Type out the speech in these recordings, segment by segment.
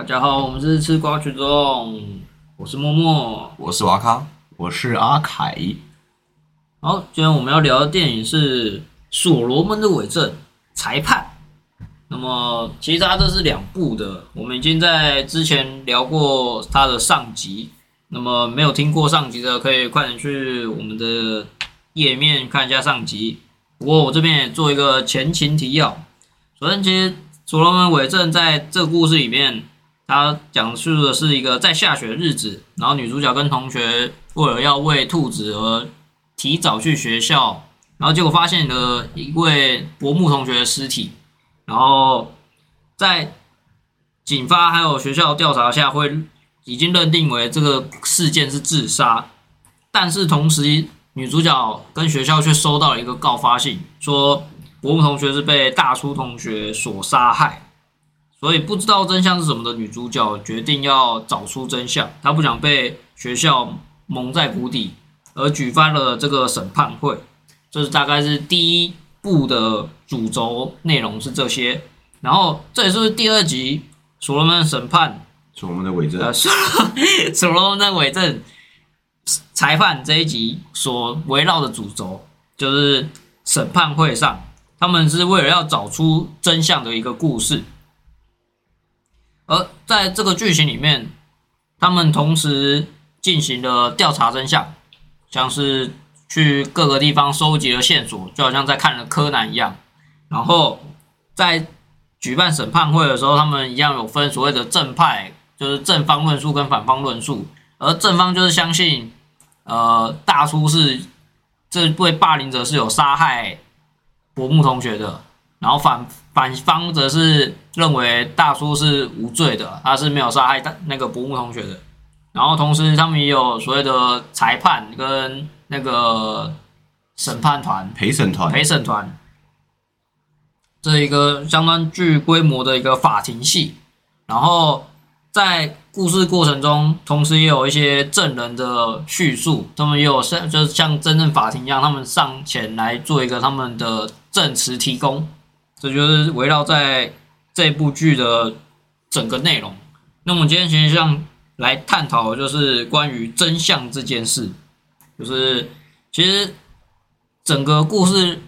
大家好，我们是吃瓜群众，我是默默。我是瓦康，我是阿凯，好，今天我们要聊的电影是《所罗门的伪证》裁判。那么其实它这是两部的，我们已经在之前聊过它的上集。那么没有听过上集的，可以快点去我们的页面看一下上集。不过我这边也做一个前情提要。首先，其实《所罗门伪证》在这个故事里面，它讲述的是一个在下雪的日子，然后女主角跟同学为了要喂兔子而提早去学校，然后结果发现了一位伯木同学的尸体，然后在警方还有学校调查下，会已经认定为这个事件是自杀，但是同时女主角跟学校却收到了一个告发信，说伯木同学是被大叔同学所杀害。所以不知道真相是什么的女主角决定要找出真相，她不想被学校蒙在鼓底，而举办了这个审判会。这是大概是第一部的主轴内容是这些，然后这也是第二集所罗门审判，所罗门的伪证。呃，所 所罗门的伪证裁判这一集所围绕的主轴就是审判会上，他们是为了要找出真相的一个故事。而在这个剧情里面，他们同时进行了调查真相，像是去各个地方收集了线索，就好像在看了柯南一样。然后在举办审判会的时候，他们一样有分所谓的正派，就是正方论述跟反方论述。而正方就是相信，呃，大叔是这位霸凌者是有杀害伯木同学的，然后反反方则是认为大叔是无罪的，他是没有杀害大那个伯木同学的。然后同时他们也有所谓的裁判跟那个审判团、陪审团，陪审团，这一个相当具规模的一个法庭戏。然后在故事过程中，同时也有一些证人的叙述，他们也有像就是像真正法庭一样，他们上前来做一个他们的证词提供。这就是围绕在这部剧的整个内容。那我们今天其实上来探讨就是关于真相这件事，就是其实整个故事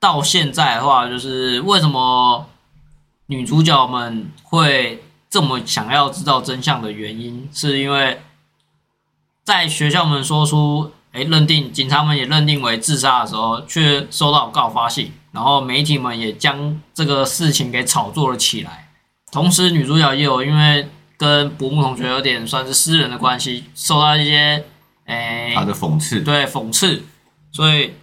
到现在的话，就是为什么女主角们会这么想要知道真相的原因，是因为在学校们说出，哎，认定警察们也认定为自杀的时候，却收到告发信。然后媒体们也将这个事情给炒作了起来，同时女主角也有因为跟伯木同学有点算是私人的关系，受到一些诶他的讽刺，对讽刺，所以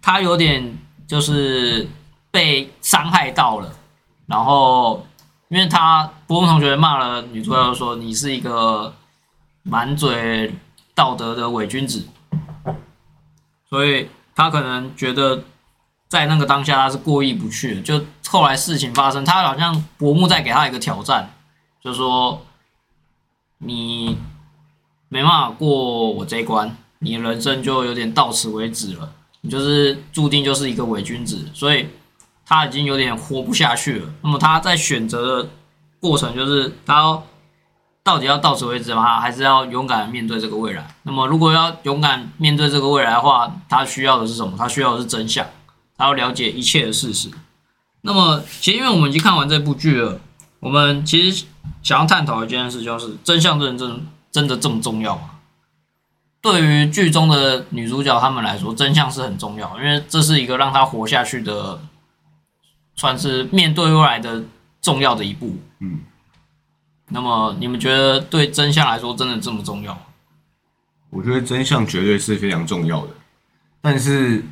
她有点就是被伤害到了。然后因为她伯木同学骂了女主角说你是一个满嘴道德的伪君子，所以她可能觉得。在那个当下，他是过意不去的。就后来事情发生，他好像伯木在给他一个挑战，就说你没办法过我这一关，你人生就有点到此为止了，你就是注定就是一个伪君子。所以他已经有点活不下去了。那么他在选择的过程，就是他到底要到此为止吗？还是要勇敢面对这个未来？那么如果要勇敢面对这个未来的话，他需要的是什么？他需要的是真相。还要了解一切的事实。那么，其实因为我们已经看完这部剧了，我们其实想要探讨一件事，就是真相真真真的这么重要吗？对于剧中的女主角他们来说，真相是很重要，因为这是一个让她活下去的，算是面对未来的重要的一步。嗯。那么，你们觉得对真相来说，真的这么重要吗？我觉得真相绝对是非常重要的，但是。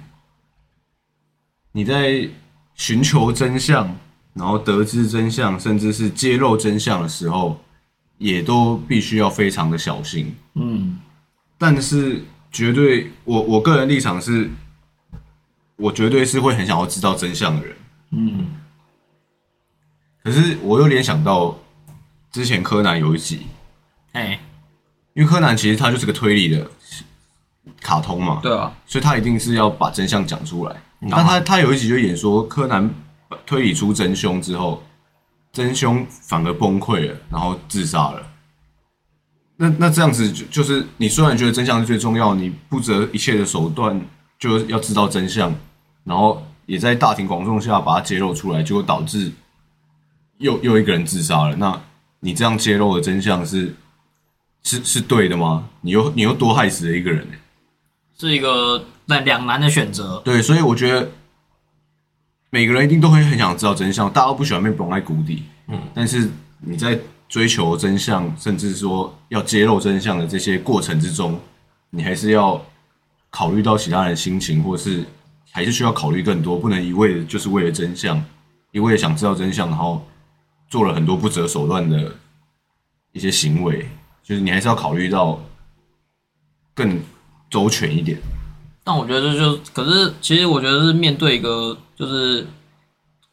你在寻求真相，然后得知真相，甚至是揭露真相的时候，也都必须要非常的小心。嗯，但是绝对，我我个人立场是，我绝对是会很想要知道真相的人。嗯，可是我又联想到之前柯南有一集，哎，因为柯南其实他就是个推理的卡通嘛，对啊，所以他一定是要把真相讲出来。但他他有一集就演说，柯南推理出真凶之后，真凶反而崩溃了，然后自杀了。那那这样子就就是你虽然觉得真相是最重要，你不择一切的手段就要知道真相，然后也在大庭广众下把它揭露出来，结果导致又又一个人自杀了。那你这样揭露的真相是是是对的吗？你又你又多害死了一个人、欸是一个那两难的选择。对，所以我觉得每个人一定都会很想知道真相，大家都不喜欢被蒙在谷底。嗯，但是你在追求真相，甚至说要揭露真相的这些过程之中，你还是要考虑到其他人的心情，或是还是需要考虑更多，不能一味的就是为了真相，一味的想知道真相，然后做了很多不择手段的一些行为，就是你还是要考虑到更周全一点。但我觉得这就，可是其实我觉得是面对一个就是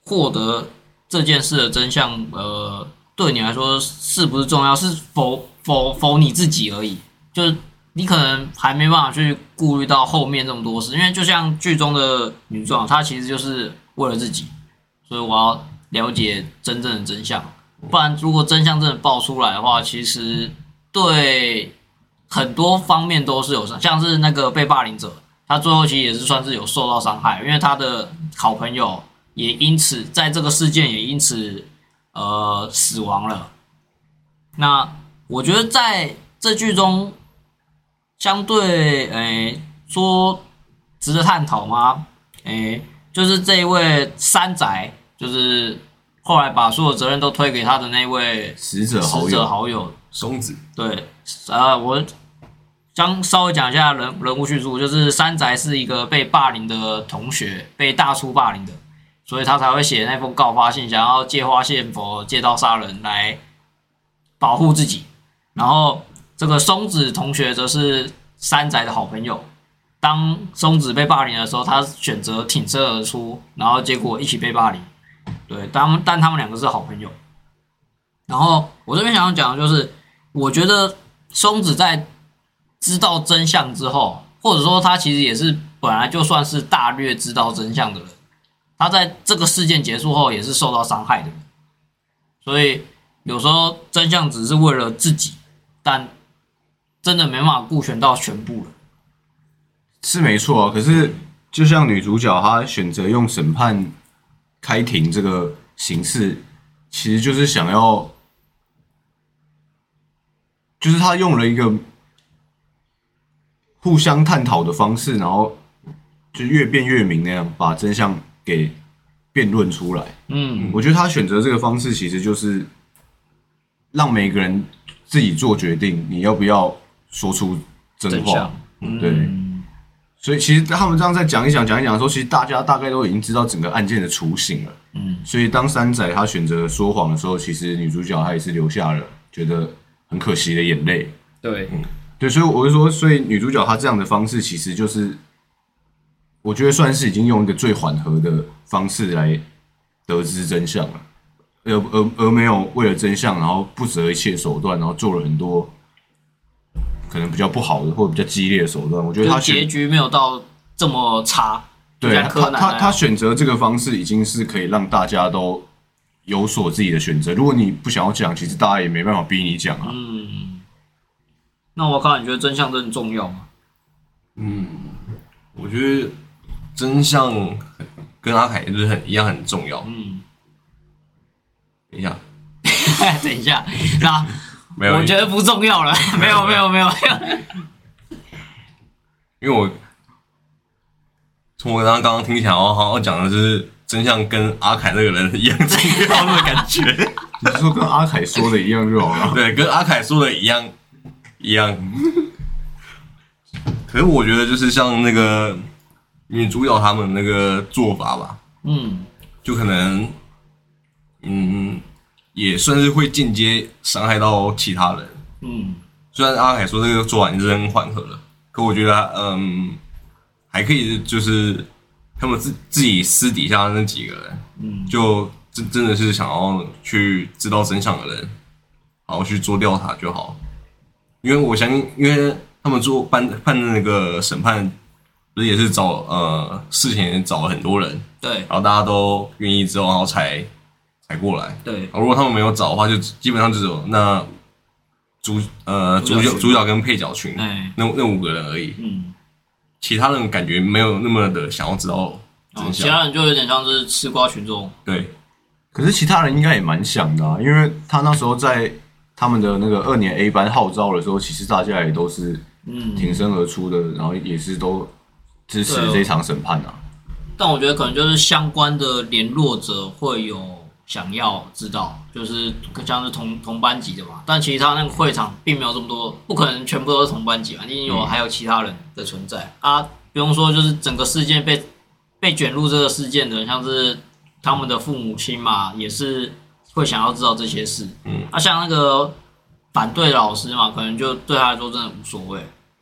获得这件事的真相，呃，对你来说是不是重要，是否否否你自己而已。就是你可能还没办法去顾虑到后面这么多事，因为就像剧中的女主角，她其实就是为了自己，所以我要了解真正的真相。不然，如果真相真的爆出来的话，其实对很多方面都是有伤，像是那个被霸凌者，他最后其实也是算是有受到伤害，因为他的好朋友也因此在这个事件也因此呃死亡了。那我觉得在这剧中，相对诶、说值得探讨吗？诶、就是这一位山宅，就是后来把所有责任都推给他的那位死者好死者友，好友松子，对，呃，我将稍微讲一下人人物叙述，就是山宅是一个被霸凌的同学，被大叔霸凌的，所以他才会写那封告发信，想要借花献佛、借刀杀人来保护自己。然后这个松子同学则是山宅的好朋友。当松子被霸凌的时候，他选择挺身而出，然后结果一起被霸凌。对，但但他们两个是好朋友。然后我这边想要讲的就是，我觉得松子在知道真相之后，或者说他其实也是本来就算是大略知道真相的人，他在这个事件结束后也是受到伤害的人，所以有时候真相只是为了自己，但真的没办法顾全到全部了。是没错啊。可是就像女主角她选择用审判开庭这个形式，其实就是想要，就是她用了一个互相探讨的方式，然后就越辩越明那样把真相给辩论出来。嗯，我觉得他选择这个方式，其实就是让每个人自己做决定，你要不要说出真话。对嗯所以其实他们这样再讲一讲、讲一讲的时候，其实大家大概都已经知道整个案件的雏形了。嗯，所以当山仔他选择说谎的时候，其实女主角她也是流下了觉得很可惜的眼泪。对，对，所以我就说，所以女主角她这样的方式，其实就是我觉得算是已经用一个最缓和的方式来得知真相了，而而而没有为了真相，然后不择一切手段，然后做了很多可能比较不好的或者比较激烈的手段。我觉得就她结局没有到这么差。对他他他选择这个方式，已经是可以让大家都有所自己的选择。如果你不想要讲，其实大家也没办法逼你讲啊。嗯，那我靠，你觉得真相真的重要吗？嗯我觉得真相跟阿凯就是很一样很重要。嗯，等一下，等一下，那 没有，我觉得不重要了。没有，没有，没有，没有。因为我从我刚刚刚刚听起来，我好像讲的就是真相跟阿凯那个人一样重要的感觉。你是说跟阿凯说的一样就好了？对，跟阿凯说的一样一样。可是我觉得就是像那个女主角他们那个做法吧，嗯，就可能嗯，也算是会间接伤害到其他人。嗯，虽然阿凯说这个做法已经缓和了，可我觉得嗯，还可以就是他们自自己私底下那几个人，嗯，就真真的是想要去知道真相的人，然后去做调查就好。因为我相信，因为他们做判判的那个审判，不是也是找呃事前找了很多人，对，然后大家都愿意之后，然后才才过来。对，如果他们没有找的话，就基本上只有那主呃主主角。主角跟配角群哎，那那五个人而已，嗯，其他人感觉没有那么的想要知道哦真相。其他人就有点像是吃瓜群众，对，可是其他人应该也蛮想的啊，因为他那时候在他们的那个二年 A 班号召的时候，其实大家也都是嗯，挺身而出的，然后也是都支持这场审判啊。但我觉得可能就是相关的联络者会有想要知道，就是像是同同班级的嘛。但其实他那个会场并没有这么多，不可能全部都是同班级嘛，一定有还有其他人的存在啊。不用说，就是整个事件被被卷入这个事件的，像是他们的父母亲嘛，也是会想要知道这些事。嗯，啊，像那个反对的老师嘛，可能就对他来说真的无所谓，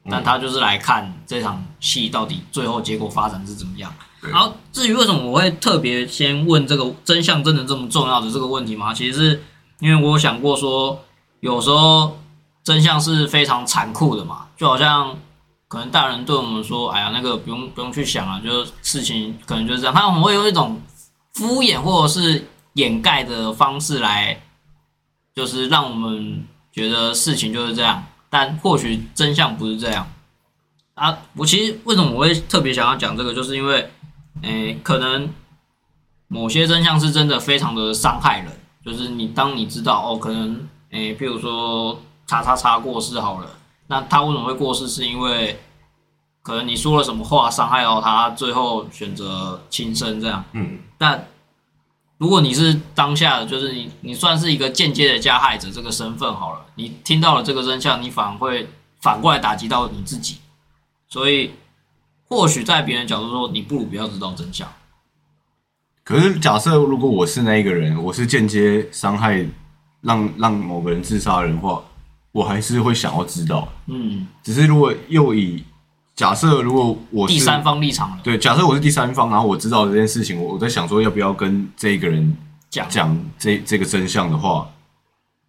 但他就是来看这场戏到底最后结果发展是怎么样。然后至于为什么我会特别先问这个真相真的这么重要的这个问题吗，其实是因为我想过说，有时候真相是非常残酷的嘛，就好像可能大人对我们说，哎呀，那个不用不用去想啊，就是事情可能就是这样，他们会有一种敷衍或者是掩盖的方式来，就是让我们觉得事情就是这样，但或许真相不是这样啊。我其实为什么我会特别想要讲这个，就是因为，诶、可能某些真相是真的非常的伤害人，就是你当你知道哦，可能诶、譬如说叉叉叉过世好了，那他为什么会过世，是因为可能你说了什么话伤害到他，最后选择轻生这样。嗯，但如果你是当下的，就是你你算是一个间接的加害者这个身份好了，你听到了这个真相，你反而会反过来打击到你自己，所以或许在别人角度说，你不如不要知道真相。可是假设如果我是那一个人，我是间接伤害让让某个人自杀的人的话，我还是会想要知道。嗯，只是如果又以假设如果我是第三方立场了，对，假设我是第三方，然后我知道这件事情，我我在想说要不要跟这个人讲。讲这这个真相的话，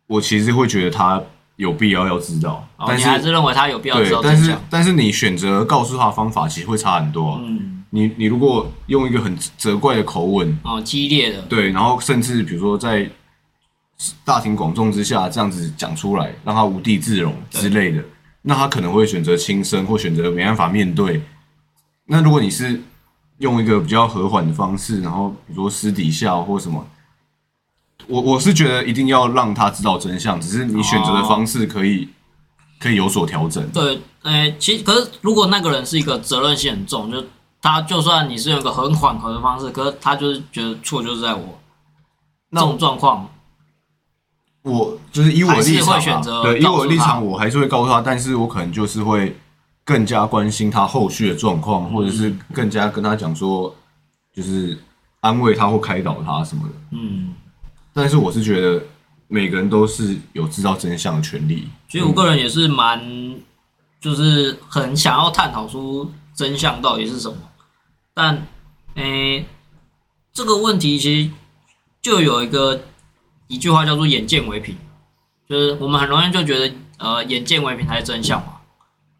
我其实会觉得他有必要要知道，哦，但是你还是认为他有必要知道，但是？但是你选择告诉他的方法其实会差很多啊、嗯，你你如果用一个很责怪的口吻，哦，激烈的，对，然后甚至比如说在大庭广众之下这样子讲出来，让他无地自容之类的，那他可能会选择轻生，或选择没办法面对。那如果你是用一个比较和缓的方式，然后比如说私底下或什么，我我是觉得一定要让他知道真相，只是你选择的方式可以、可以有所调整。对，诶、其实可是如果那个人是一个责任心很重，就他就算你是用一个很缓和的方式，可是他就是觉得错就是在我，那种状况，我就是以我的立场、啊，会选择对，以我的立场，我还是会告诉他，但是我可能就是会更加关心他后续的状况，或者是更加跟他讲说，就是安慰他或开导他什么的。嗯，但是我是觉得每个人都是有知道真相的权利。其实我个人也是蛮，就是很想要探讨出真相到底是什么，但诶、这个问题其实就有一个一句话叫做“眼见为凭”，就是我们很容易就觉得呃眼见为凭才是真相嘛，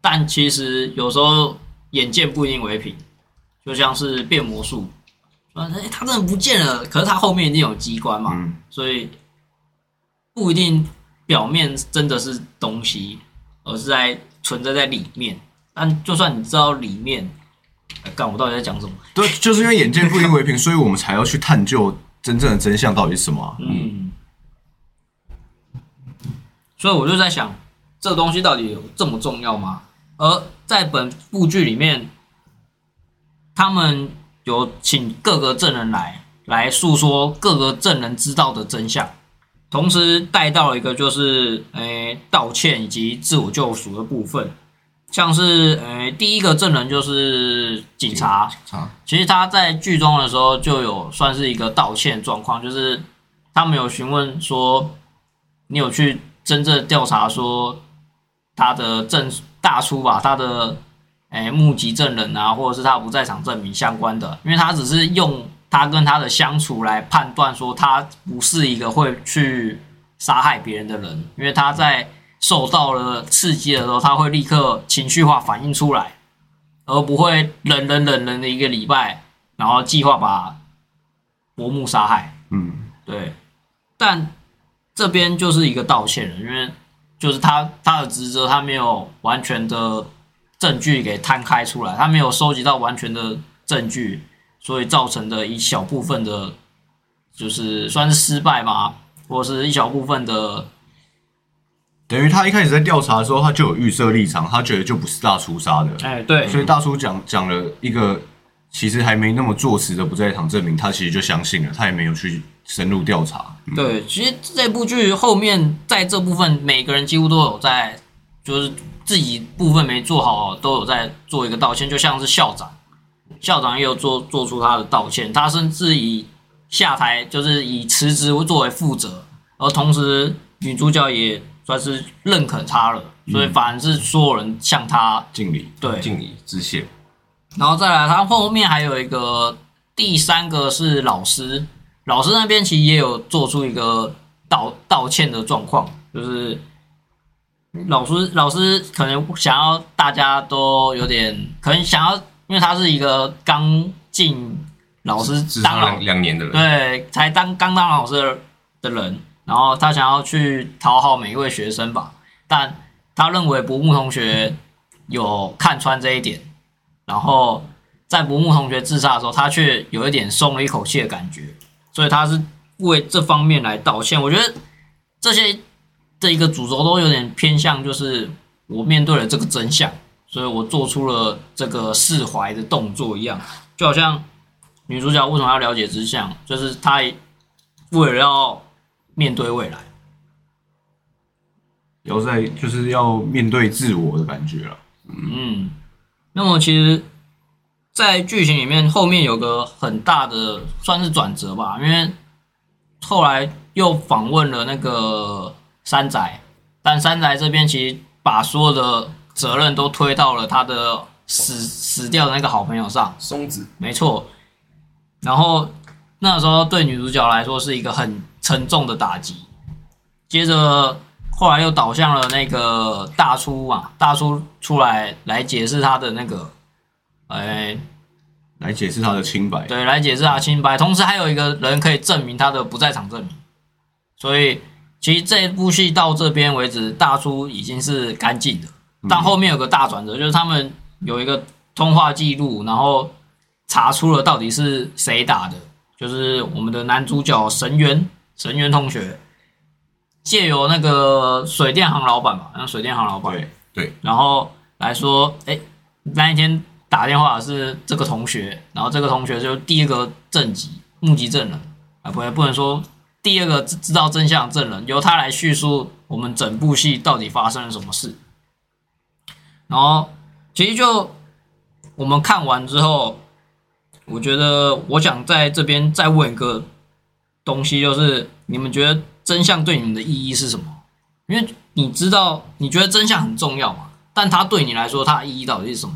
但其实有时候眼见不一定为凭，就像是变魔术，啊，诶他真的不见了，可是他后面一定有机关嘛，嗯，所以不一定表面真的是东西，而是在存在在里面。但就算你知道里面，哎干我到底在讲什么？对，就是因为眼见不一定为凭，所以我们才要去探究真正的真相到底是什么啊、嗯，所以我就在想，这个东西到底有这么重要吗？而在本部剧里面，他们有请各个证人来来诉说各个证人知道的真相，同时带到了一个就是诶、道歉以及自我救赎的部分，像是诶、第一个证人就是警察，差其实他在剧中的时候就有算是一个道歉状况，就是他们有询问说，你有去真正调查说他的证大出吧，他的诶、目击证人啊，或者是他不在场证明相关的，因为他只是用他跟他的相处来判断说他不是一个会去杀害别人的人，因为他在受到了刺激的时候，他会立刻情绪化反应出来。而不会忍忍忍忍的一个礼拜，然后计划把伯木杀害。嗯，对，但这边就是一个道歉了，因为就是他他的职责他没有完全的证据给摊开出来，他没有收集到完全的证据，所以造成的一小部分的，就是算是失败吧，或者是一小部分的，等于他一开始在调查的时候，他就有预设立场，他觉得就不是大叔杀的，哎，对，所以大叔讲讲了一个其实还没那么坐实的不在场证明，他其实就相信了，他也没有去深入调查。嗯对，其实这部剧后面在这部分，每个人几乎都有在，就是自己部分没做好，都有在做一个道歉，就像是校长，校长也有做做出他的道歉，他甚至以下台，就是以辞职作为负责，而同时女主角也算是认可他了，所以反而是所有人向他敬礼，对，敬礼致谢。然后再来，他后面还有一个第三个是老师，老师那边其实也有做出一个道道歉的状况，就是老师老师可能想要大家都有点，可能想要，因为他是一个刚进老师至当老两两年的人，对，才当刚当老师的的人，然后他想要去讨好每一位学生吧，但他认为博木同学有看穿这一点，然后在博木同学自杀的时候，他却有一点松了一口气的感觉，所以他是为这方面来道歉。我觉得这些的一个主轴都有点偏向，就是我面对了这个真相，所以我做出了这个释怀的动作一样，就好像女主角为什么要了解真相，就是她为了要面对未来。要在就是要面对自我的感觉了。嗯，那么其实，在剧情里面后面有个很大的算是转折吧，因为后来又访问了那个山宅，但山宅这边其实把所有的责任都推到了他的死死掉的那个好朋友上。松子没错。然后那时候对女主角来说是一个很沉重的打击。接着后来又倒向了那个大叔嘛，大叔出来来解释他的那个，哎，来解释他的清白。对，来解释他的清白，同时还有一个人可以证明他的不在场证明。所以其实这一部戏到这边为止，大叔已经是干净的，但后面有个大转折，就是他们有一个通话记录，然后查出了到底是谁打的，就是我们的男主角神原神原同学，借由那个水电行老板吧，那水电行老板，对对，然后来说，哎，那一天打电话是这个同学，然后这个同学就是第一个证集目击证人啊，不不能说第二个知知道真相证人，由他来叙述我们整部戏到底发生了什么事。然后其实就我们看完之后，我觉得我想在这边再问一个东西，就是你们觉得真相对你们的意义是什么？因为你知道，你觉得真相很重要嘛，但它对你来说，它的意义到底是什么？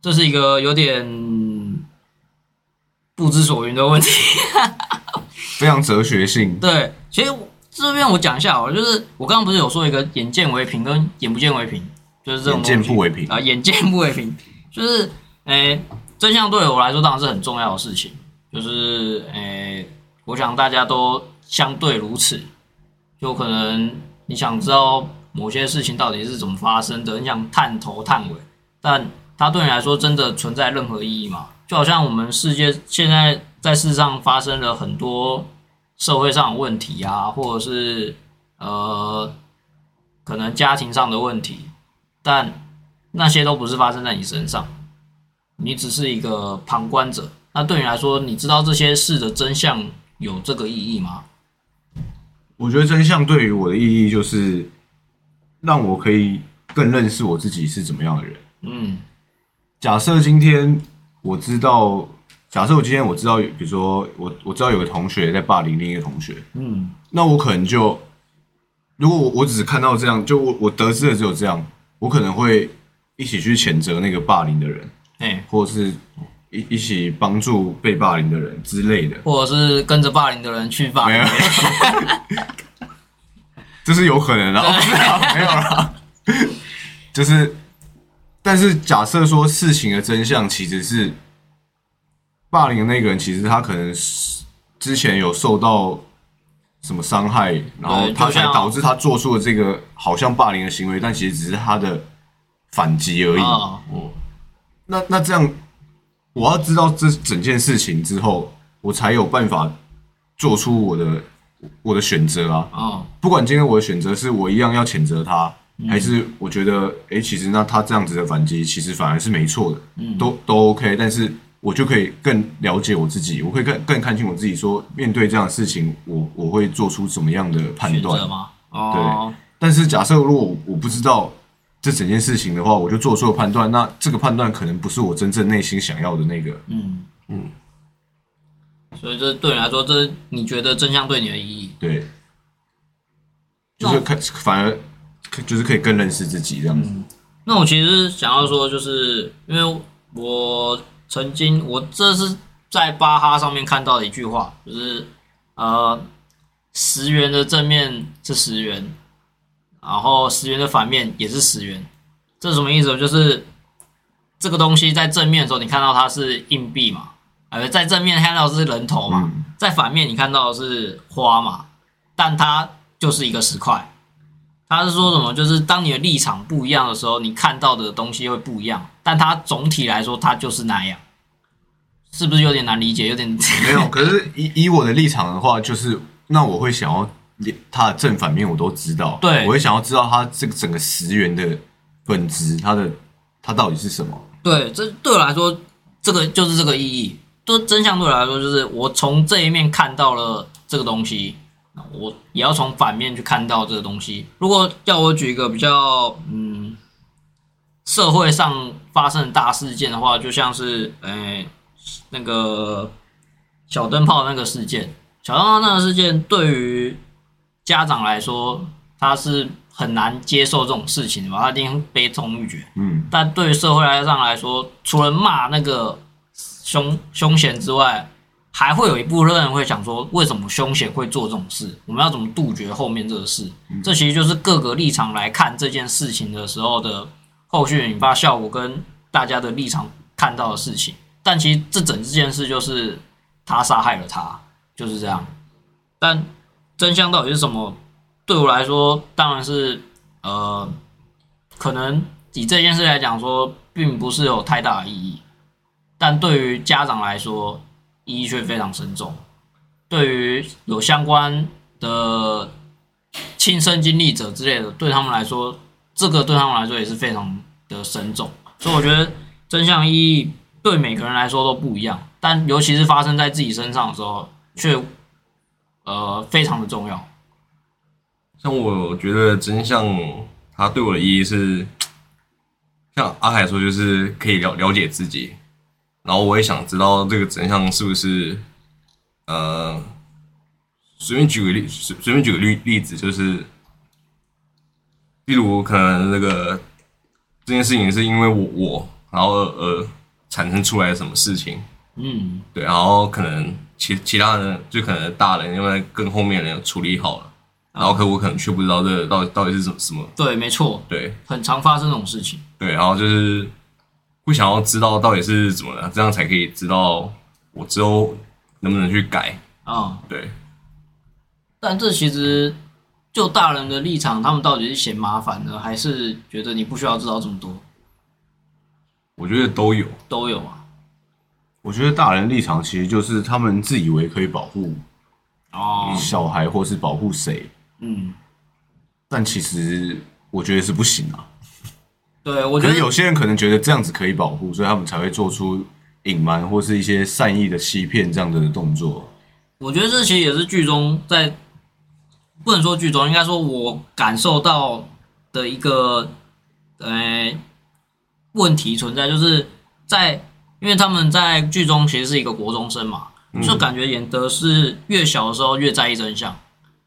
这是一个有点不知所云的问题。非常哲学性。对，其实我这边我讲一下哦，就是我刚刚不是有说一个眼见为凭跟眼不见为凭，就是这种眼见不为凭啊，眼见不为凭，就是诶、真相对我来说当然是很重要的事情，就是诶、我想大家都相对如此，就可能你想知道某些事情到底是怎么发生的，你想探头探尾，但它对你来说真的存在任何意义吗？就好像我们世界现在在世上发生了很多社会上的问题啊，或者是呃可能家庭上的问题，但那些都不是发生在你身上，你只是一个旁观者。那对你来说，你知道这些事的真相有这个意义吗？我觉得真相对于我的意义就是让我可以更认识我自己是怎么样的人。嗯假设今天我知道，假设我今天我知道，比如说我我知道有个同学在霸凌另一个同学，嗯那我可能就，如果我我只是看到这样，就我我得知的只有这样，我可能会一起去谴责那个霸凌的人，哎、或者是一一起帮助被霸凌的人之类的，或者是跟着霸凌的人去霸凌没有，这是有可能的，哦不是啊没有啦，就是，但是假设说事情的真相其实是霸凌的那个人，其实他可能是之前有受到什么伤害，然后他才导致他做出了这个好像霸凌的行为，但其实只是他的反击而已。哦，那那这样，我要知道这整件事情之后，我才有办法做出我的我的选择啊。哦，不管今天我的选择是我一样要谴责他，还是我觉得，诶，其实那他这样子的反击，其实反而是没错的，都都 OK。但是我就可以更了解我自己，我会更更看清我自己说面对这样的事情，我我会做出怎么样的判断。吗？哦，但是假设如果我我不知道这整件事情的话，我就做出了判断，那这个判断可能不是我真正内心想要的那个。嗯嗯，所以这对你来说，这你觉得真相对你的意义？对，就是看反而就是可以更认识自己这样子。那我其实想要说，就是因为我曾经，我这是在巴哈上面看到的一句话，就是呃，十元的正面是十元，然后十元的反面也是十元，这是什么意思？就是这个东西在正面的时候，你看到它是硬币嘛，呃，在正面看到是人头嘛，嗯在反面你看到的是花嘛，但它就是一个十块。他是说什么？就是当你的立场不一样的时候，你看到的东西会不一样，但它总体来说，它就是那样，是不是有点难理解？有点没有，可是以以我的立场的话，就是那我会想要它的正反面我都知道，对我也想要知道它这个整个十元的本质，它的它到底是什么？对，这对我来说，这个就是这个意义。就真相对我来说，就是我从这一面看到了这个东西，我也要从反面去看到这个东西。如果叫我举一个比较嗯社会上发生的大事件的话，就像是呃那个小灯泡那个事件，小灯泡那个事件对于家长来说，他是很难接受这种事情的嘛，他一定悲痛欲绝。嗯，但对于社会上来说，除了骂那个凶凶险之外，还会有一部分人会想说，为什么凶险会做这种事？我们要怎么杜绝后面这个事？这其实就是各个立场来看这件事情的时候的后续引发效果，跟大家的立场看到的事情。但其实这整件事就是他杀害了他，就是这样。但真相到底是什么？对我来说，当然是呃，可能以这件事来讲说，并不是有太大的意义，但对于家长来说，意义却非常深重。对于有相关的亲身经历者之类的，对他们来说，这个对他们来说也是非常的深重。所以我觉得真相意义对每个人来说都不一样，但尤其是发生在自己身上的时候，却呃非常的重要。像我觉得真相，它对我的意义是，像阿海说，就是可以了了解自己，然后我也想知道这个真相是不是，呃，随便举个例，随随便举个例例子，就是，例如可能那个这件事情是因为我我，然后而而产生出来的什么事情，嗯，对，然后可能其其他人就可能大人因为跟后面人处理好了，然后可我可能却不知道这个到底到底是什么什么，对，没错，对。很常发生这种事情。对，然后就是不想要知道到底是怎么了，这样才可以知道我之后能不能去改，啊、对，但这其实就大人的立场，他们到底是嫌麻烦呢，还是觉得你不需要知道这么多？我觉得都有，都有啊。我觉得大人立场其实就是他们自以为可以保护哦，小孩或是保护谁，嗯，但其实我觉得是不行啊。对，我觉得是有些人可能觉得这样子可以保护，所以他们才会做出隐瞒或是一些善意的欺骗这样的动作。我觉得这其实也是剧中在，不能说剧中，应该说我感受到的一个呃问题存在，就是在因为他们在剧中其实是一个国中生嘛，就感觉演的是越小的时候越在意真相，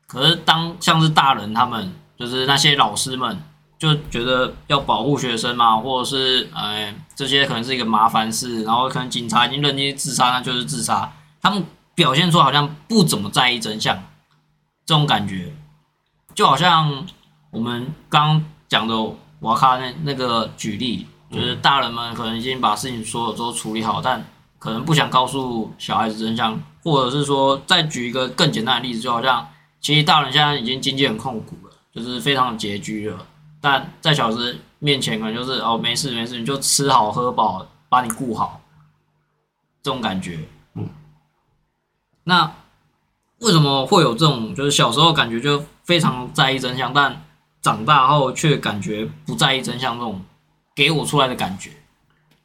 可是当像是大人他们，就是那些老师们。就觉得要保护学生嘛，或者是呃这些可能是一个麻烦事，然后可能警察已经认定自杀，那就是自杀。他们表现出好像不怎么在意真相，这种感觉，就好像我们刚讲的瓦卡那那个举例，就是大人们可能已经把事情所有都处理好，但可能不想告诉小孩子真相，或者是说再举一个更简单的例子，就好像其实大人现在已经经济很控股了，就是非常拮据了，但在小孩面前可能就是哦没事没事，你就吃好喝饱，把你顾好，这种感觉。嗯，那为什么会有这种就是小时候感觉就非常在意真相，但长大后却感觉不在意真相这种给我出来的感觉？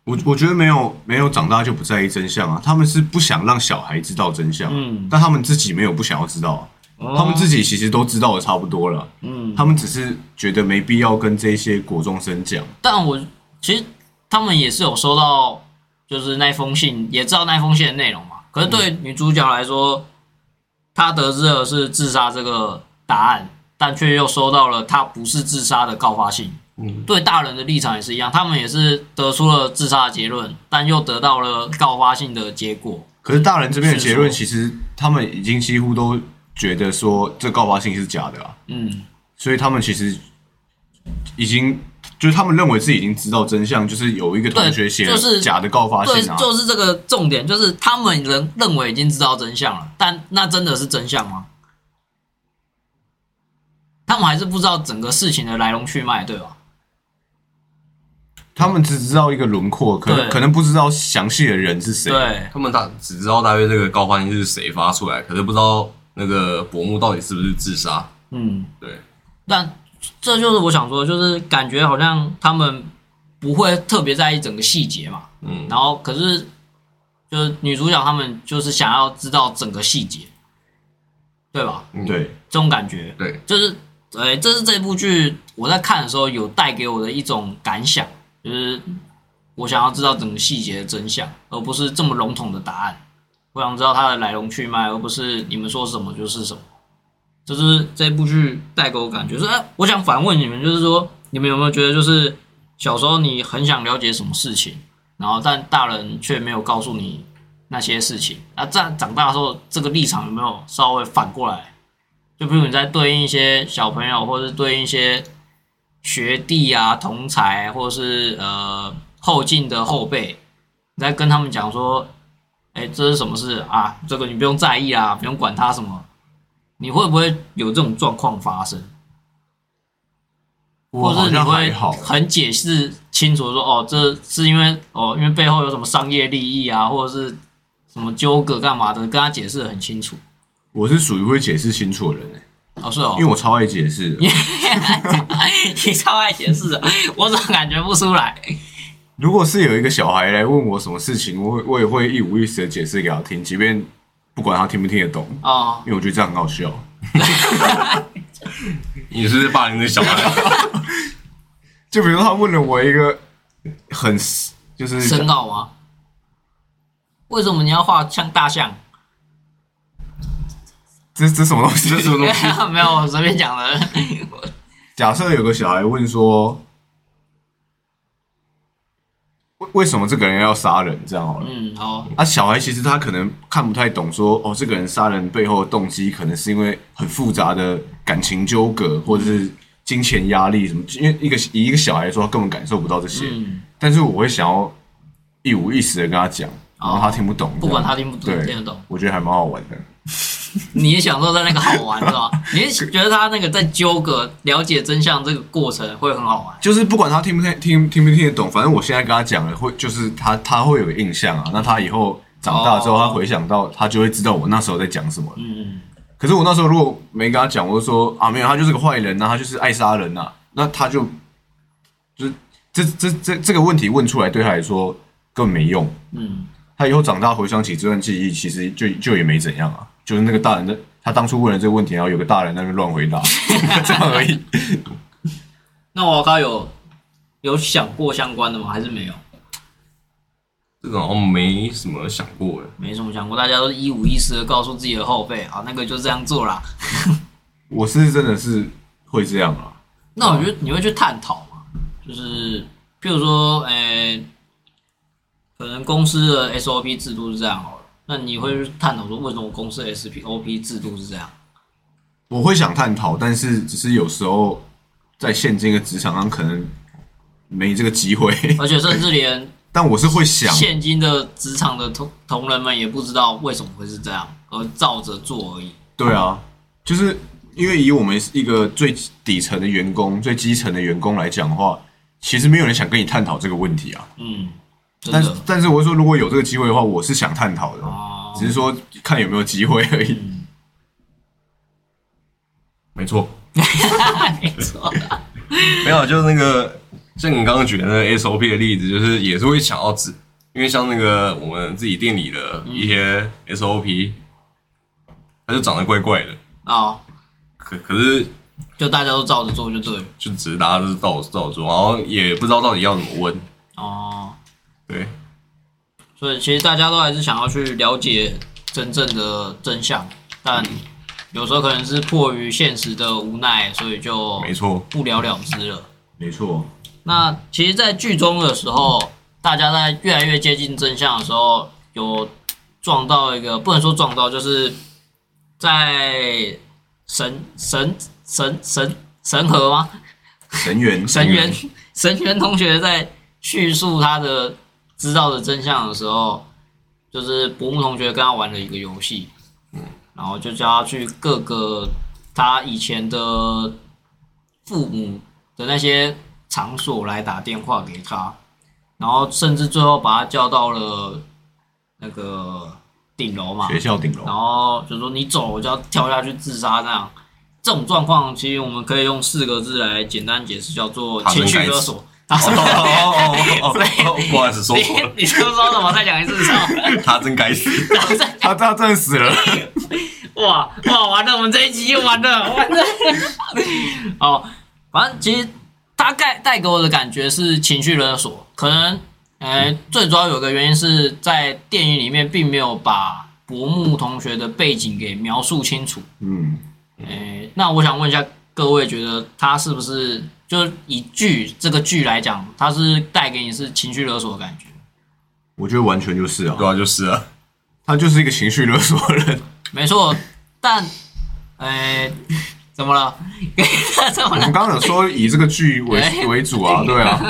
我我觉得没有没有长大就不在意真相啊，他们是不想让小孩知道真相，嗯但他们自己没有不想要知道啊、他们自己其实都知道的差不多了，嗯，他们只是觉得没必要跟这些国中生讲。但我其实他们也是有收到，就是那封信，也知道那封信的内容嘛。可是对女主角来说，她得知的是自杀这个答案，但却又收到了她不是自杀的告发信。嗯，对大人的立场也是一样，他们也是得出了自杀的结论，但又得到了告发性的结果。可是大人这边的结论，其实他们已经几乎都觉得说这告发信是假的啊，嗯，所以他们其实已经就是他们认为自己已经知道真相，就是有一个同学写了就是假的告发对信，啊，就是这个重点，就是他们人认为已经知道真相了，但那真的是真相吗？他们还是不知道整个事情的来龙去脉，对吧？他们只知道一个轮廓，可能对。可能不知道详细的人是谁。对，他们大只知道大约这个高发信是谁发出来，可是不知道那个薄木到底是不是自杀。嗯，对，但这就是我想说，就是感觉好像他们不会特别在意整个细节嘛，嗯，然后可是就是女主角他们就是想要知道整个细节，对吧？嗯。对，这种感觉，对，就是，呃，这是这部剧我在看的时候有带给我的一种感想，就是我想要知道整个细节的真相，而不是这么笼统的答案。我想知道它的来龙去脉，而不是你们说什么就是什么。这是这部剧带给我感觉。是，哎，我想反问你们，就是说，你们有没有觉得，就是小时候你很想了解什么事情，然后但大人却没有告诉你那些事情，那在长大的时候，这个立场有没有稍微反过来？就比如你在对应一些小朋友，或者是对应一些学弟啊、同才，或者是呃后进的后辈，你在跟他们讲说，哎，这是什么事啊？这个你不用在意啊，不用管他什么。你会不会有这种状况发生？或者你会很解释清楚说，哦，这是因为哦，因为背后有什么商业利益啊，或者是什么纠葛干嘛的，跟他解释的很清楚。我是属于会解释清楚的人、欸，哦，是哦，因为我超爱解释的。你超爱解释的，我怎么感觉不出来？如果是有一个小孩来问我什么事情，我会我也会一五一十的解释给他听，即便不管他听不听得懂，哦，因为我觉得这样很好笑。你是不是霸凌的小孩，就比如他问了我一个很就是深奥吗？为什么你要画像大象？这这什么东西？这什么东西？没有，我随便讲的。假设有个小孩问说，为为什么这个人要杀人？这样好了。嗯，好，啊，小孩其实他可能看不太懂说哦，这个人杀人背后的动机可能是因为很复杂的感情纠葛，或者是金钱压力什么。因为一个以一个小孩来说，他根本感受不到这些。嗯，但是我会想要一五一十的跟他讲，然后他听不懂，不管他听不懂，对听得懂，我觉得还蛮好玩的。你也享受在那个好玩是吧？你也觉得他那个在纠葛、了解真相这个过程会很好玩。就是不管他听不听听听不听得懂，反正我现在跟他讲了，会就是他他会有个印象啊。那他以后长大之后，哦他回想到，他就会知道我那时候在讲什么。嗯，可是我那时候如果没跟他讲，我就说啊，没有，他就是个坏人呐、他就是爱杀人呐、那他就就是这这这这个问题问出来，对他来说根本没用。嗯，他以后长大回想起这段记忆，其实就就也没怎样啊，就是那个大人的他当初问了这个问题，然后有个大人在那边乱回答，这样而已。那我刚有有想过相关的吗？还是没有？这个好像没什么想过哎。没什么想过，大家都是一五一十的告诉自己的后辈啊，那个就这样做啦。我是真的是会这样啊。那我觉得你会去探讨嘛，就是譬如说，诶、可能公司的 SOP 制度是这样好了，那你会去探讨说为什么公司 SPOP 制度是这样？我会想探讨，但是只是有时候在现今的职场上可能没这个机会。而且甚至连但我是会想，现今的职场的同同仁们也不知道为什么会是这样，而照着做而已。对啊，就是因为以我们一个最底层的员工、最基层的员工来讲的话，其实没有人想跟你探讨这个问题啊。嗯，真但是，但是我是说，如果有这个机会的话，我是想探讨的，哦，只是说看有没有机会而已。没错，没错，没有，就是那个像你刚刚举的那个 SOP 的例子，就是也是会想要指，因为像那个我们自己店里的一些 SOP，它就长得怪怪的，哦，可可是就大家都照着做就对了。就只是大家都是照照做，然后也不知道到底要怎么问，哦，对，所以其实大家都还是想要去了解真正的真相，但有时候可能是迫于现实的无奈，所以就没错，不了了之了。没错，那其实，在剧中的时候，大家在越来越接近真相的时候，有撞到一个不能说撞到，就是在神神神神神河吗？神元神元神元同学在叙述他的知道的真相的时候，就是伯木同学跟他玩了一个游戏，嗯，然后就叫他去各个他以前的父母的那些场所来打电话给他，然后甚至最后把他叫到了那个顶楼嘛，学校顶楼。然，后就说你走我就要跳下去自杀那样。这种状况，其实我们可以用四个字来简单解释，叫做情绪勒索。哦哦哦哦哦，不好意思，说你错了，你说说什么？再讲一次。他真该死，他他真死了。哇哇，完了，我们这一集又完了，完了。哦，反正其实大概带给我的感觉是情绪勒索，可能呃最主要有个原因是在电影里面并没有把伯木同学的背景给描述清楚。嗯，诶，那我想问一下各位，觉得他是不是就是以剧这个剧来讲，它是带给你是情绪勒索的感觉？我觉得完全就是啊，对啊，就是啊，他就是一个情绪勒索的人。没错，但诶，怎么了？怎么了我们？刚刚有说以这个剧为 哎为主啊，对啊，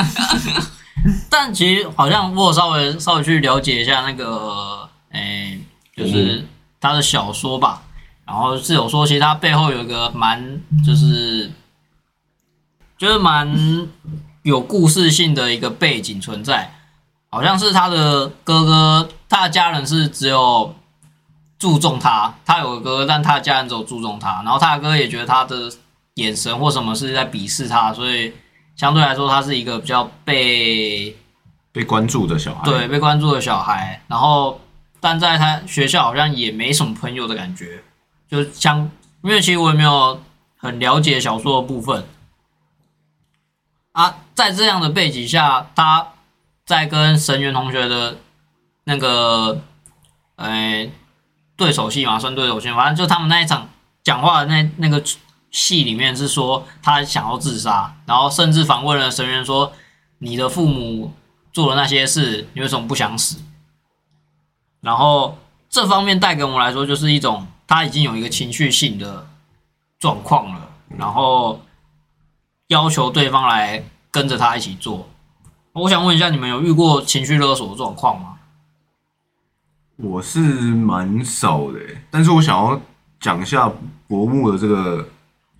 但其实好像我稍微稍微去了解一下那个，诶、就是他的小说吧，然后是有说，其实他背后有一个蛮就是就是蛮有故事性的一个背景存在，好像是他的哥哥，他的家人是只有注重他，他有个哥哥，但他的家人只有注重他，然后他的哥哥也觉得他的眼神或什么是在鄙视他，所以相对来说他是一个比较被被关注的小孩。对，被关注的小孩，然后但在他学校好像也没什么朋友的感觉，就像因为其实我也没有很了解小说的部分啊，在这样的背景下，他在跟神原同学的那个呃对手戏嘛，算对手戏，反正就他们那一场讲话的那那个戏里面是说他想要自杀，然后甚至访问了神原说你的父母做了那些事，你为什么不想死？然后这方面带给我们来说，就是一种他已经有一个情绪性的状况了，然后要求对方来跟着他一起做。我想问一下，你们有遇过情绪勒索的状况吗？我是蛮少的欸，但是我想要讲一下薄木的这个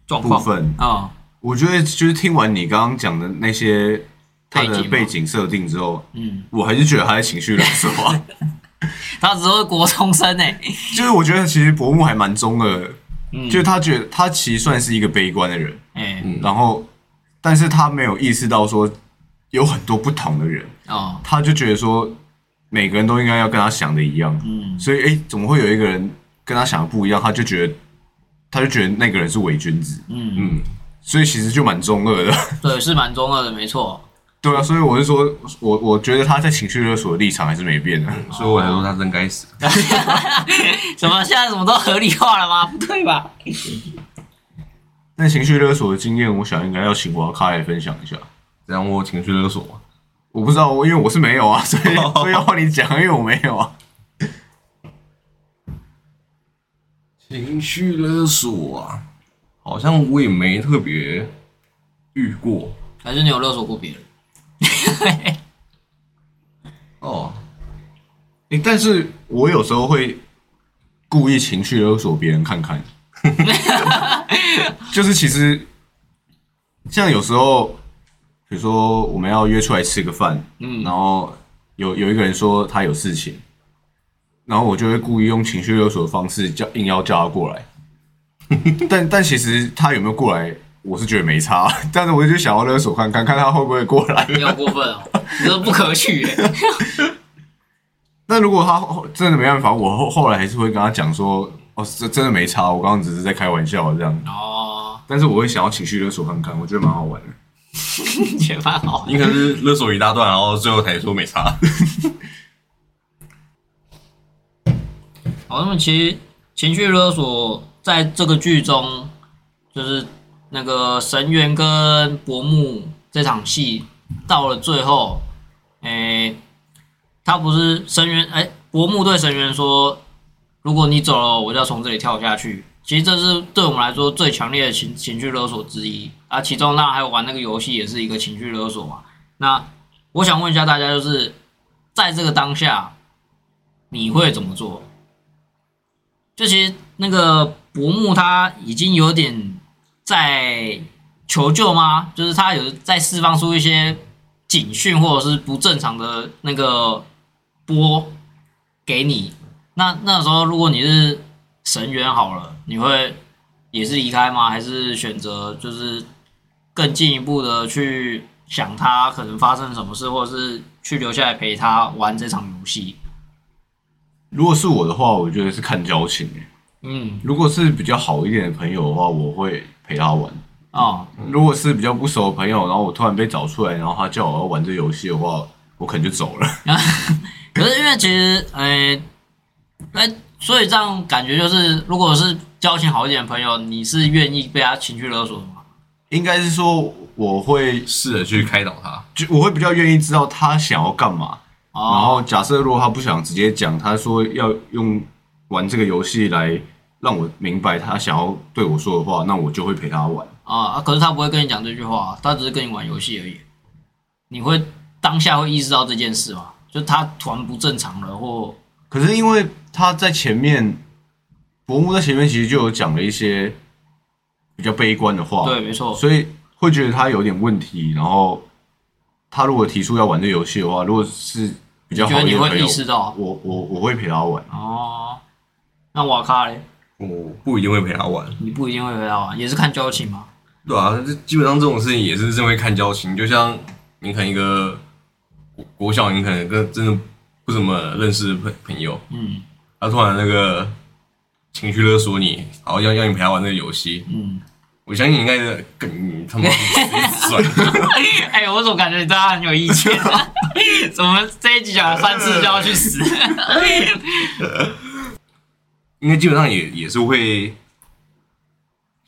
状况部分。啊、我觉得就是听完你刚刚讲的那些他的背景设定之后，嗯，我还是觉得他在情绪勒索啊。他只是国中生欸诶，就是我觉得其实薄木还蛮中二的，嗯，就是他觉得他其实算是一个悲观的人，哎、嗯然后但是他没有意识到说有很多不同的人，哦，他就觉得说每个人都应该要跟他想的一样，嗯，所以诶，怎么会有一个人跟他想的不一样？他就觉得他就觉得那个人是伪君子，嗯，嗯，所以其实就蛮中二的。对，是蛮中二的，没错。对啊，所以我是说，我我觉得他在情绪勒索的立场还是没变的。所以我才说他真该死。什么现在什么都合理化了吗？不对吧？但情绪勒索的经验，我想应该要请瓦卡来分享一下。这样我情绪勒索吗？我不知道，我因为我是没有啊，所以 所以要换你讲，因为我没有啊。情绪勒索啊，好像我也没特别遇过。还是你有勒索过别人？哦，诶但是我有时候会故意情绪勒索别人看看，就是其实像有时候，比如说我们要约出来吃个饭，嗯然后有有一个人说他有事情，然后我就会故意用情绪勒索的方式叫硬要叫他过来，但但其实他有没有过来，我是觉得没差，但是我就想要勒索看看，看他会不会过来。你好过分哦，你这不可取耶。那如果他真的没办法，我后后来还是会跟他讲说，哦，这真的没差，我刚刚只是在开玩笑这样。哦，但是我会想要情绪勒索看看，我觉得蛮好玩的。也蛮好。你可能是勒索一大段，然后最后才说没差。好，那么其实情绪勒索在这个剧中，就是那个神原跟薄木这场戏到了最后，诶、他不是神原，哎、薄木对神原说，如果你走了，我就要从这里跳下去。其实这是对我们来说最强烈的情情绪勒索之一啊，其中那还有玩那个游戏也是一个情绪勒索嘛。那我想问一下大家，就是在这个当下，你会怎么做？就其实那个薄木他已经有点在求救吗？就是他有在释放出一些警讯或者是不正常的那个波给你。那那时候如果你是神员好了，你会也是离开吗？还是选择就是更进一步的去想他可能发生什么事，或者是去留下来陪他玩这场游戏？如果是我的话，我觉得是看交情诶。嗯，如果是比较好一点的朋友的话，我会陪他玩；哦，如果是比较不熟的朋友，然后我突然被找出来，然后他叫我要玩这游戏的话，我可能就走了。可是因为其实，呃，哎，所以这样感觉就是，如果是交情好一点的朋友，你是愿意被他情绪勒索的吗？应该是说我会试着去开导他。就我会比较愿意知道他想要干嘛。然哦，后假设如果他不想直接讲，他说要用玩这个游戏来让我明白他想要对我说的话，那我就会陪他玩。啊啊，可是他不会跟你讲这句话，他只是跟你玩游戏而已。你会当下会意识到这件事吗？就他突然不正常了，或可是因为他在前面，伯母在前面其实就有讲了一些比较悲观的话，对，没错，所以会觉得他有点问题。然后他如果提出要玩这游戏的话，如果是比较觉得你会好的朋友意，识到我我我会陪他玩。哦。那瓦卡嘞，我不一定会陪他玩，你不一定会陪他玩，也是看交情嘛。对啊，这基本上这种事情也是认为看交情。就像你可能一个国国小，你可能跟真的不怎么认识的朋朋友，嗯他突然那个情绪勒索你，然后要要你陪他玩这个游戏，嗯。我相信你应该是更你他妈。哎，我怎么感觉你对他很有意见、啊？怎么这一集讲了三次就要去死？应该基本上也也是会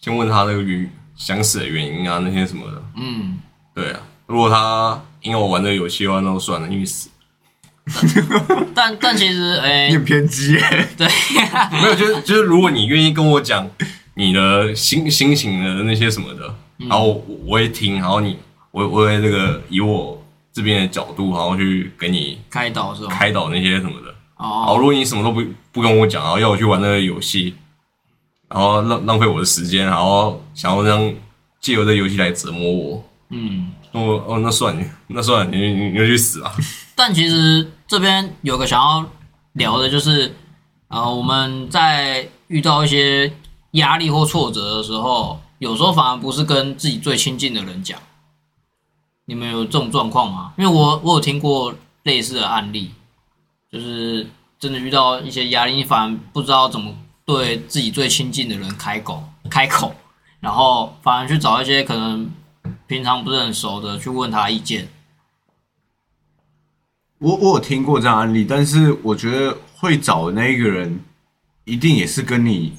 先问他那个原想死的原因啊，那些什么的。嗯，对啊，如果他因为我玩这个游戏的话，那就算了，因为死。但但其实，哎、你很偏激耶，对，没有，就是就是，如果你愿意跟我讲你的心心情的那些什么的，然后我我会听，然后你我我会这个以我这边的角度，然后去给你开导是吧？开导那些什么的。然后哦，如果你什么都不不跟我讲，然后要我去玩那个游戏，然后浪浪费我的时间，然后想要让借由这游戏来折磨我，嗯。那我哦那算了，那算了，你你你就去死啊！但其实这边有个想要聊的，就是呃，我们在遇到一些压力或挫折的时候，有时候反而不是跟自己最亲近的人讲。你们有这种状况吗？因为我我有听过类似的案例，就是真的遇到一些压力，你反而不知道怎么对自己最亲近的人开口开口，然后反而去找一些可能平常不是很熟的去问他意见。我我有听过这样案例，但是我觉得会找的那一个人，一定也是跟你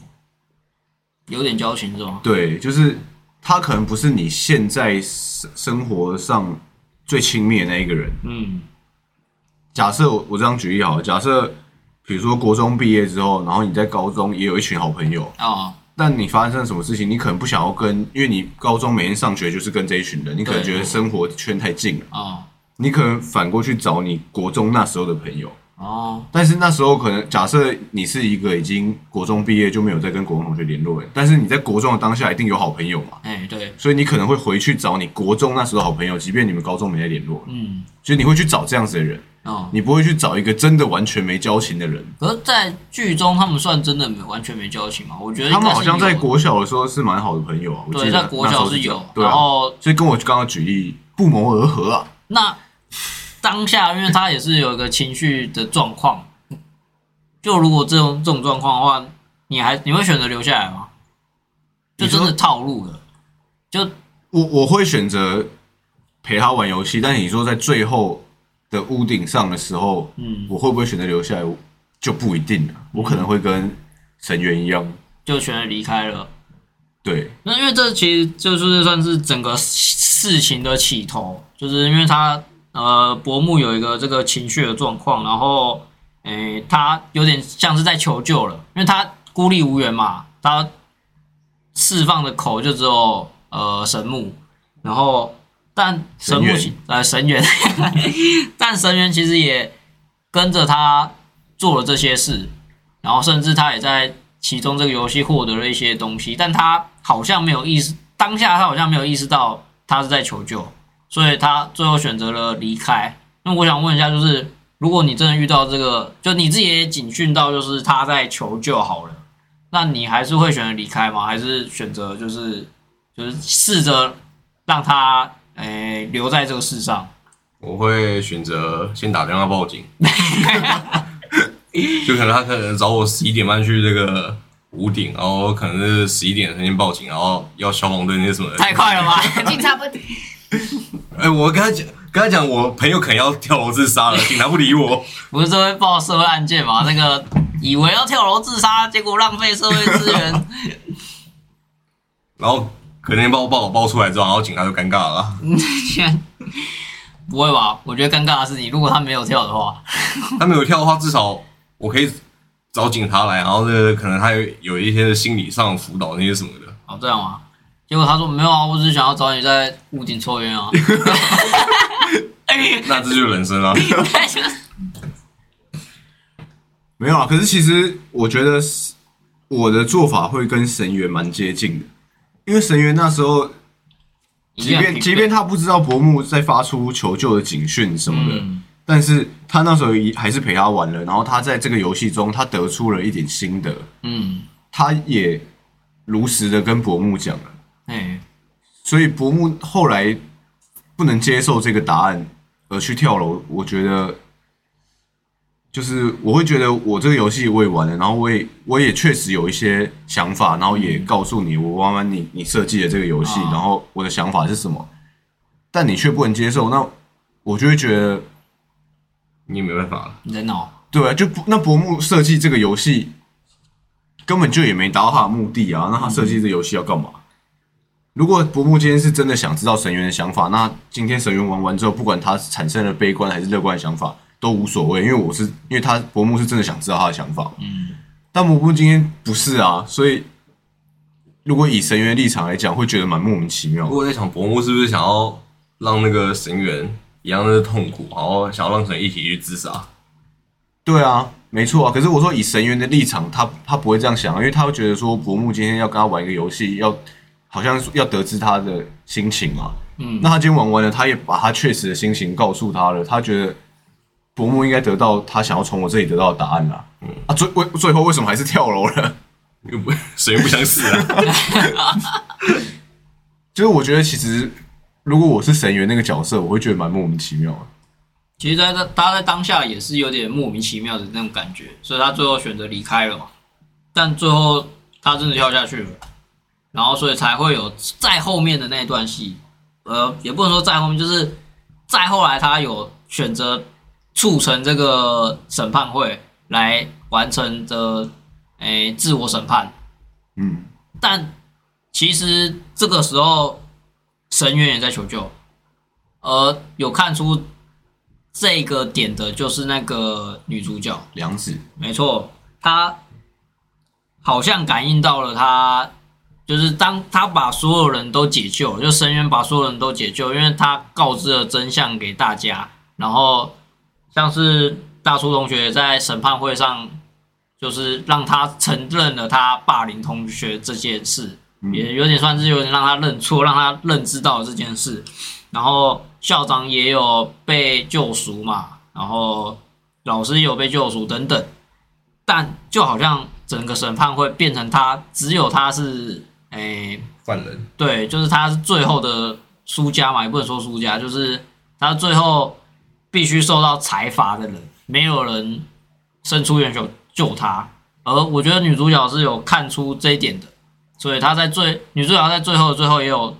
有点交情是吗？对，就是他可能不是你现在生生活上最亲密的那一个人。嗯。假设我我这样举例好了，假设比如说国中毕业之后，然后你在高中也有一群好朋友，啊、但你发生了什么事情，你可能不想要跟，因为你高中每天上学就是跟这一群人，你可能觉得生活圈太近了，啊、你可能反过去找你国中那时候的朋友，哦，但是那时候可能假设你是一个已经国中毕业就没有再跟国中同学联络但是你在国中的当下一定有好朋友嘛，哎，对，所以你可能会回去找你国中那时候好朋友，即便你们高中没再联络，嗯，就是你会去找这样子的人，哦，你不会去找一个真的完全没交情的人。可是，在剧中他们算真的没完全没交情吗？我觉得他们应该是好像在有国小的时候是蛮好的朋友啊，我记对，得在国那时候小是有这样，对啊，然后所以跟我刚刚举例不谋而合啊。那当下，因为他也是有一个情绪的状况，就如果这种这种状况的话，你还你会选择留下来吗？就真的套路了，就我我会选择陪他玩游戏，但是你说在最后的屋顶上的时候，嗯，我会不会选择留下来就不一定了。我可能会跟成员一样，就选择离开了。对，那因为这其实就是算是整个事情的起头，就是因为他呃伯木有一个这个情绪的状况，然后诶他有点像是在求救了，因为他孤立无援嘛，他释放的口就只有呃神木，然后但神木神呃神原，但神原其实也跟着他做了这些事，然后甚至他也在其中这个游戏获得了一些东西，但他好像没有意识，当下他好像没有意识到他是在求救，所以他最后选择了离开。那我想问一下，就是如果你真的遇到这个，就你自己也警讯到，就是他在求救好了，那你还是会选择离开吗？还是选择就是就是试着让他诶、留在这个世上？我会选择先打电话报警，就可能他可能找我十一点半去这个屋顶，然后可能是十一点先报警，然后要消防队那些什么的。太快了吧！警察不哎、我跟他讲，跟他讲，我朋友可能要跳楼自杀了，警察不理我。不是会报社会案件吗？那个以为要跳楼自杀，结果浪费社会资源。然后可能把我报报出来之后，然后警察就尴尬了。不会吧？我觉得尴尬的是你，如果他没有跳的话，他没有跳的话，至少我可以找警察来，然后呢，可能他有有一些心理上的辅导那些什么的。哦，这样吗？结果他说没有啊，我只是想要找你在屋顶抽烟啊。那这就是人生啊！没有啊。可是其实我觉得是我的做法会跟神原蛮接近的，因为神原那时候，即便即便他不知道伯木在发出求救的警讯什么的，嗯但是他那时候也还是陪他玩了。然后他在这个游戏中，他得出了一点心得，嗯，他也如实的跟伯木讲了。哎，所以伯木后来不能接受这个答案而去跳楼，我觉得就是我会觉得我这个游戏我也玩了，然后我也我也确实有一些想法，然后也告诉你我玩完你你设计的这个游戏，啊然后我的想法是什么，但你却不能接受，那我就会觉得你也没办法了。你在闹。对啊，就不那伯木设计这个游戏根本就也没达到他的目的啊，那他设计这个游戏要干嘛？如果伯木今天是真的想知道神原的想法，那今天神原玩完之后，不管他产生了悲观还是乐观的想法，都无所谓，因为我是因为他伯木是真的想知道他的想法，嗯，但伯木今天不是啊，所以如果以神原的立场来讲，会觉得蛮莫名其妙的。我在想，伯木是不是想要让那个神原一样的痛苦，然后想要让神一起去自杀？对啊，没错啊。可是我说以神原的立场，他他不会这样想啊，因为他会觉得说伯木今天要跟他玩一个游戏，要好像要得知他的心情嘛。嗯那他今天玩完了，他也把他确实的心情告诉他了，他觉得伯母应该得到他想要从我这里得到的答案啦。嗯啊，最为最后为什么还是跳楼了？又不想死啊？就是我觉得其实如果我是神原那个角色，我会觉得蛮莫名其妙的。其实在他他在当下也是有点莫名其妙的那种感觉，所以他最后选择离开了嘛。但最后他真的跳下去了，然后所以才会有再后面的那一段戏，呃，也不能说再后面，就是再后来他有选择促成这个审判会来完成的诶自我审判，嗯，但其实这个时候神原也在求救，而有看出这个点的就是那个女主角，梁子，没错，她好像感应到了他就是当他把所有人都解救，就深渊把所有人都解救，因为他告知了真相给大家，然后像是大叔同学在审判会上，就是让他承认了他霸凌同学这件事，也有点算是有点让他认错，让他认知到了这件事，然后校长也有被救赎嘛，然后老师也有被救赎等等，但就好像整个审判会变成他只有他是诶、犯人，对，就是他是最后的输家嘛，也不能说输家，就是他最后必须受到财罚的人，没有人伸出援手救他。而我觉得女主角是有看出这一点的，所以她在最女主角在最后的最后也有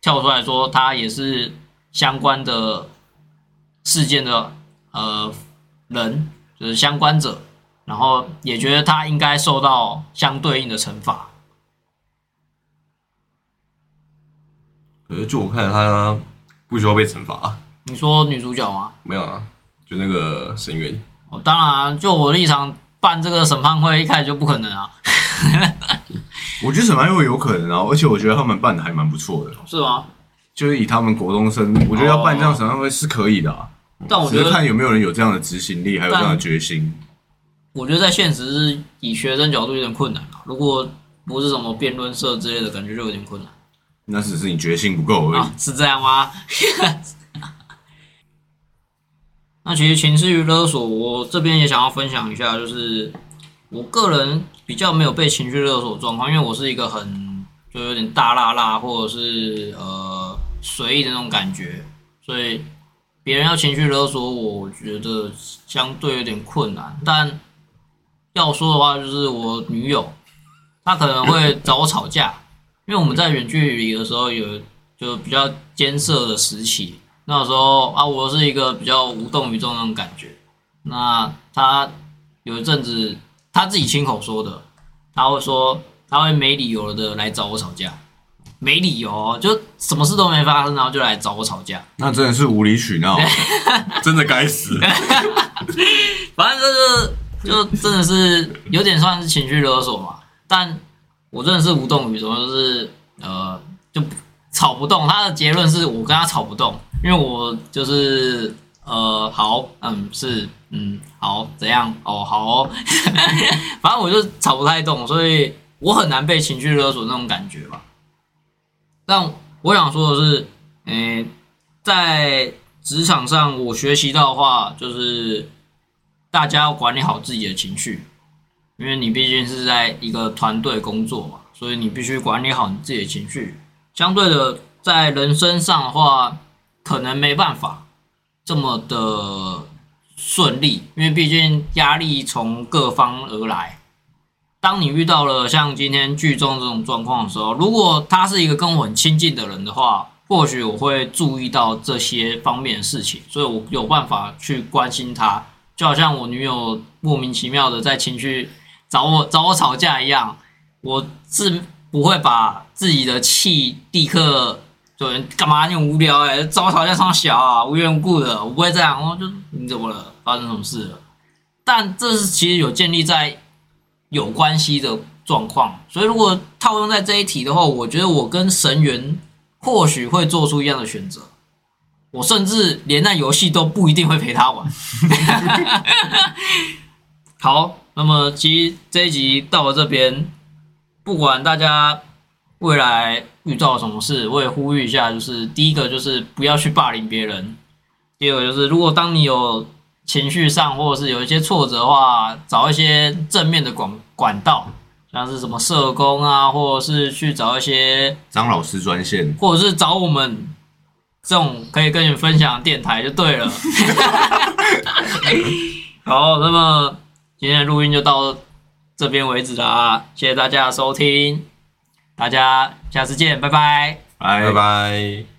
跳出来说，她也是相关的事件的呃人，就是相关者，然后也觉得她应该受到相对应的惩罚。可是就我看他不需要被惩罚、啊，你说女主角吗？没有啊，就那个神渊，哦，当然啊、就我立场，办这个审判会一开始就不可能啊，我觉得审判会有可能啊，而且我觉得他们办的还蛮不错的，是吗？就是以他们国中生，我觉得要办这样审判会是可以的但我觉得，看有没有人有这样的执行力，还有这样的决心。我觉得在现实是以学生角度有点困难啊。如果不是什么辩论社之类的，感觉就有点困难那只是你决心不够而已。是这样吗？那其实情绪勒索，我这边也想要分享一下，就是我个人比较没有被情绪勒索状况，因为我是一个很就有点大辣辣或者是呃随意的那种感觉，所以别人要情绪勒索，我觉得相对有点困难。但要说的话，就是我女友，她可能会找我吵架，因为我们在远距离的时候有就比较艰涩的时期，那时候啊，我是一个比较无动于衷的那种感觉。那他有一阵子，他自己亲口说的，他会说他会没理由的来找我吵架，没理由哦，就什么事都没发生，然后就来找我吵架。那真的是无理取闹。真的该死。反正就是就真的是有点算是情绪勒索嘛，但我真的是无动于衷，就是呃就吵不动。他的结论是我跟他吵不动，因为我就是呃好嗯是嗯好怎样哦好哦，反正我就吵不太动，所以我很难被情绪勒索那种感觉吧。但我想说的是，诶、在职场上我学习到的话，就是大家要管理好自己的情绪，因为你毕竟是在一个团队工作嘛，所以你必须管理好你自己的情绪。相对的，在人生上的话，可能没办法这么的顺利，因为毕竟压力从各方而来。当你遇到了像今天剧中这种状况的时候，如果他是一个跟我很亲近的人的话，或许我会注意到这些方面的事情，所以我有办法去关心他。就好像我女友莫名其妙的在情绪找我找我吵架一样，我是不会把自己的气立刻就干嘛你很无聊哎、找我吵架上小啊，无缘无故的，我不会这样，我就你怎么了？发生什么事了？但这是其实有建立在有关系的状况，所以如果套用在这一题的话，我觉得我跟神元或许会做出一样的选择。我甚至连那游戏都不一定会陪他玩。好，那么其实这一集到了这边，不管大家未来遇到什么事，我也呼吁一下，就是第一个就是不要去霸凌别人，第二个就是如果当你有情绪上或者是有一些挫折的话，找一些正面的管管道，像是什么社工啊，或者是去找一些张老师专线，或者是找我们这种可以跟你分享的电台就对了。好，那么今天的录音就到这边为止啦，谢谢大家的收听，大家下次见，拜拜。拜拜拜。